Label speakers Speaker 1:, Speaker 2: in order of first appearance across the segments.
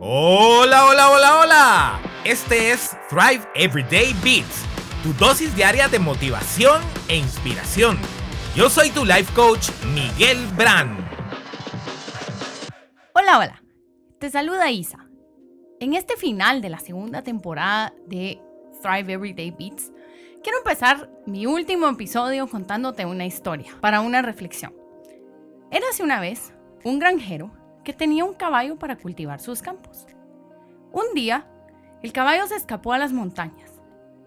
Speaker 1: Hola, hola, hola, hola. Este es Thrive Everyday Beats, tu dosis diaria de motivación e inspiración. Yo soy tu life coach, Miguel Brand.
Speaker 2: Hola, hola. Te saluda Isa. En este final de la segunda temporada de Thrive Everyday Beats, quiero empezar mi último episodio contándote una historia para una reflexión. Érase una vez un granjero que tenía un caballo para cultivar sus campos. Un día, el caballo se escapó a las montañas.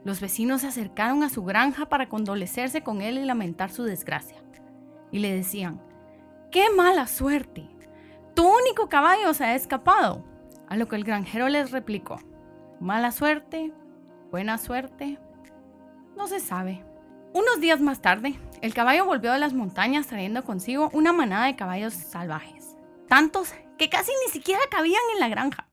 Speaker 2: Los vecinos se acercaron a su granja para condolecerse con él y lamentar su desgracia. Y le decían, ¡qué mala suerte! Tu único caballo se ha escapado. A lo que el granjero les replicó, mala suerte, buena suerte, no se sabe. Unos días más tarde, el caballo volvió a las montañas trayendo consigo una manada de caballos salvajes tantos que casi ni siquiera cabían en la granja.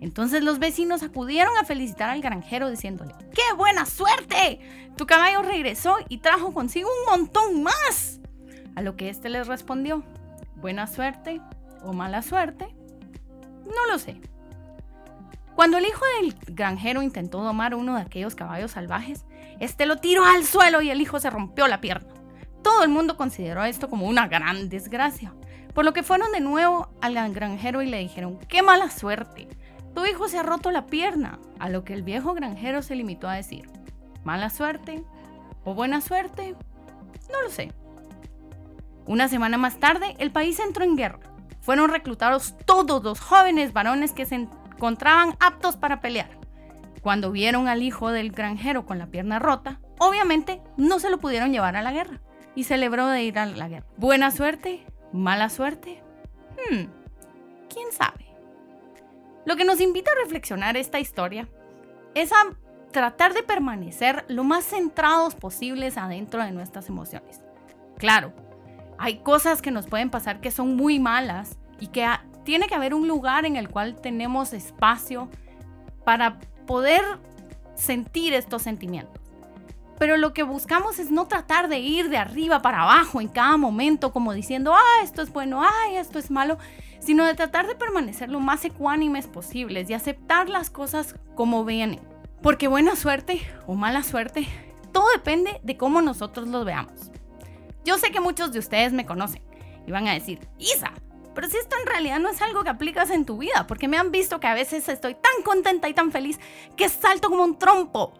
Speaker 2: Entonces los vecinos acudieron a felicitar al granjero diciéndole, ¡qué buena suerte! Tu caballo regresó y trajo consigo un montón más. A lo que éste les respondió, buena suerte o mala suerte, no lo sé. Cuando el hijo del granjero intentó domar uno de aquellos caballos salvajes, este lo tiró al suelo y el hijo se rompió la pierna. Todo el mundo consideró esto como una gran desgracia. Por lo que fueron de nuevo al granjero y le dijeron, qué mala suerte, tu hijo se ha roto la pierna. A lo que el viejo granjero se limitó a decir, mala suerte o buena suerte, no lo sé. Una semana más tarde, el país entró en guerra. Fueron reclutados todos los jóvenes varones que se encontraban aptos para pelear. Cuando vieron al hijo del granjero con la pierna rota, obviamente no se lo pudieron llevar a la guerra y celebró de ir a la guerra. Buena suerte ¿Mala suerte? Hmm, ¿quién sabe? Lo que nos invita a reflexionar esta historia es a tratar de permanecer lo más centrados posibles adentro de nuestras emociones. Claro, hay cosas que nos pueden pasar que son muy malas y que tiene que haber un lugar en el cual tenemos espacio para poder sentir estos sentimientos pero lo que buscamos es no tratar de ir de arriba para abajo en cada momento, como diciendo, ah, esto es bueno, ah, esto es malo, sino de tratar de permanecer lo más ecuánimes posibles y aceptar las cosas como vienen. Porque buena suerte o mala suerte, todo depende de cómo nosotros los veamos. Yo sé que muchos de ustedes me conocen y van a decir, Isa, pero si esto en realidad no es algo que aplicas en tu vida, porque me han visto que a veces estoy tan contenta y tan feliz que salto como un trompo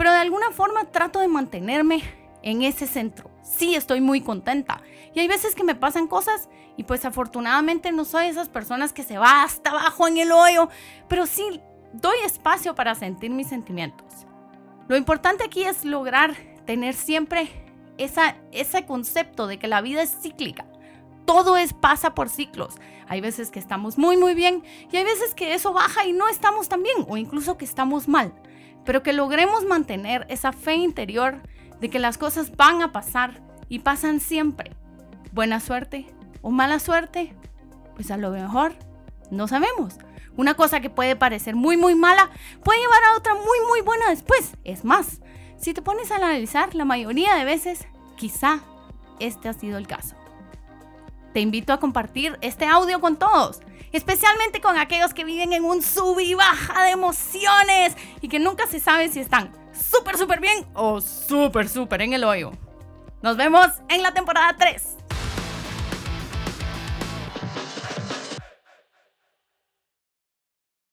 Speaker 2: pero de alguna forma trato de mantenerme en ese centro. Sí, estoy muy contenta. Y hay veces que me pasan cosas y pues afortunadamente no soy esas personas que se va hasta abajo en el hoyo, pero sí doy espacio para sentir mis sentimientos. Lo importante aquí es lograr tener siempre esa, ese concepto de que la vida es cíclica. Todo es pasa por ciclos. Hay veces que estamos muy muy bien y hay veces que eso baja y no estamos tan bien o incluso que estamos mal pero que logremos mantener esa fe interior de que las cosas van a pasar y pasan siempre. Buena suerte o mala suerte, pues a lo mejor no sabemos. Una cosa que puede parecer muy muy mala puede llevar a otra muy muy buena después. Es más, si te pones a analizar, la mayoría de veces quizá este ha sido el caso. Te invito a compartir este audio con todos, especialmente con aquellos que viven en un sub y baja de emociones y que nunca se sabe si están súper, súper bien o súper, súper en el hoyo. Nos vemos en la temporada 3.